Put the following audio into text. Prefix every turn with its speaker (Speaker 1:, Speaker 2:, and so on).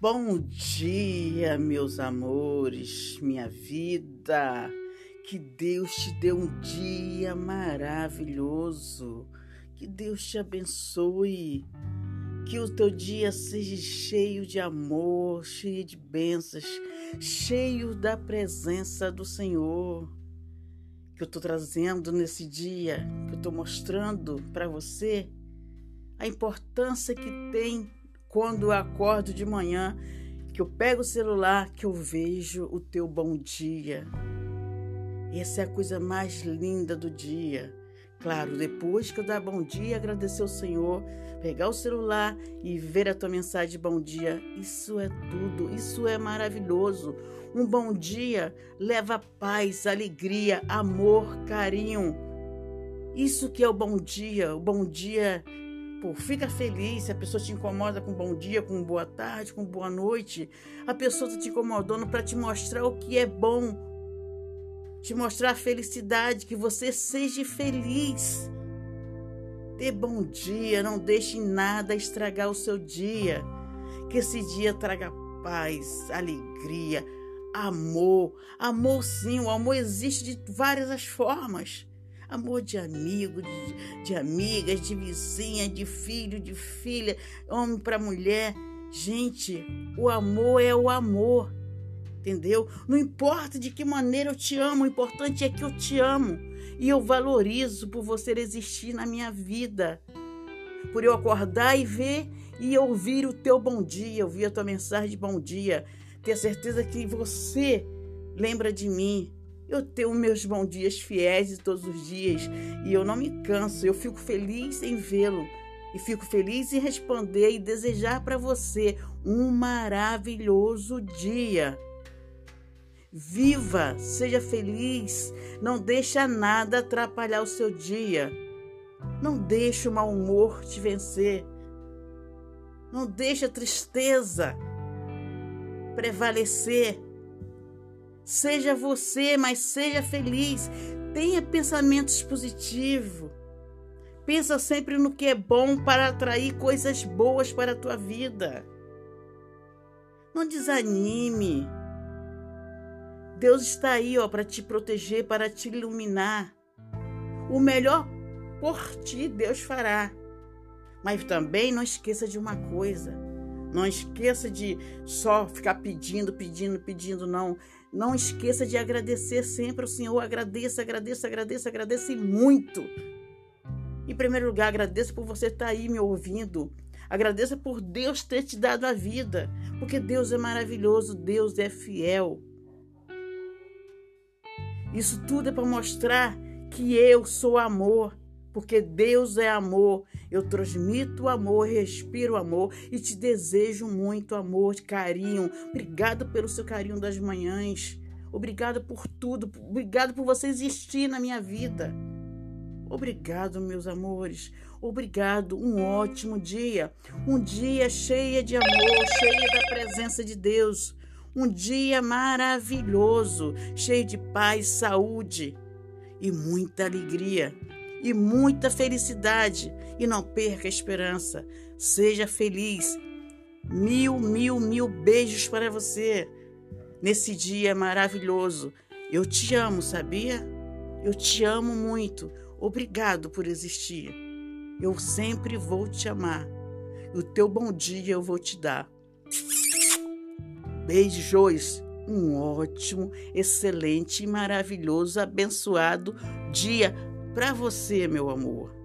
Speaker 1: Bom dia, meus amores, minha vida. Que Deus te dê um dia maravilhoso. Que Deus te abençoe. Que o teu dia seja cheio de amor, cheio de bênçãos, cheio da presença do Senhor. Que eu estou trazendo nesse dia, que eu estou mostrando para você a importância que tem quando eu acordo de manhã, que eu pego o celular, que eu vejo o teu bom dia. Essa é a coisa mais linda do dia. Claro, depois que eu dar bom dia, agradecer ao Senhor, pegar o celular e ver a tua mensagem de bom dia, isso é tudo, isso é maravilhoso. Um bom dia leva paz, alegria, amor, carinho. Isso que é o bom dia. O bom dia Pô, fica feliz se a pessoa te incomoda com bom dia, com boa tarde, com boa noite. A pessoa está te incomodando para te mostrar o que é bom, te mostrar a felicidade, que você seja feliz. Dê bom dia, não deixe nada estragar o seu dia. Que esse dia traga paz, alegria, amor. Amor, sim, o amor existe de várias formas amor de amigo, de, de amigas, de vizinha, de filho, de filha, homem para mulher. Gente, o amor é o amor, entendeu? Não importa de que maneira eu te amo, o importante é que eu te amo e eu valorizo por você existir na minha vida. Por eu acordar e ver e ouvir o teu bom dia, ouvir a tua mensagem de bom dia, ter certeza que você lembra de mim, eu tenho meus bons dias fiéis todos os dias e eu não me canso. Eu fico feliz em vê-lo e fico feliz em responder e desejar para você um maravilhoso dia. Viva, seja feliz, não deixa nada atrapalhar o seu dia. Não deixe o mau humor te vencer. Não deixe a tristeza prevalecer. Seja você, mas seja feliz. Tenha pensamentos positivos. Pensa sempre no que é bom para atrair coisas boas para a tua vida. Não desanime. Deus está aí, ó, para te proteger, para te iluminar. O melhor por ti Deus fará. Mas também não esqueça de uma coisa. Não esqueça de só ficar pedindo, pedindo, pedindo, não. Não esqueça de agradecer sempre ao Senhor. Agradeça, agradeça, agradeça, agradeça muito. Em primeiro lugar, agradeça por você estar aí me ouvindo. Agradeça por Deus ter te dado a vida, porque Deus é maravilhoso, Deus é fiel. Isso tudo é para mostrar que eu sou amor, porque Deus é amor. Eu transmito amor, respiro amor e te desejo muito amor, carinho. Obrigado pelo seu carinho das manhãs. Obrigado por tudo. Obrigado por você existir na minha vida. Obrigado, meus amores. Obrigado. Um ótimo dia. Um dia cheio de amor, cheio da presença de Deus. Um dia maravilhoso, cheio de paz, saúde e muita alegria e muita felicidade. E não perca a esperança. Seja feliz. Mil, mil, mil beijos para você nesse dia maravilhoso. Eu te amo, sabia? Eu te amo muito. Obrigado por existir. Eu sempre vou te amar. O teu bom dia eu vou te dar. Beijos. Um ótimo, excelente, maravilhoso, abençoado dia para você, meu amor.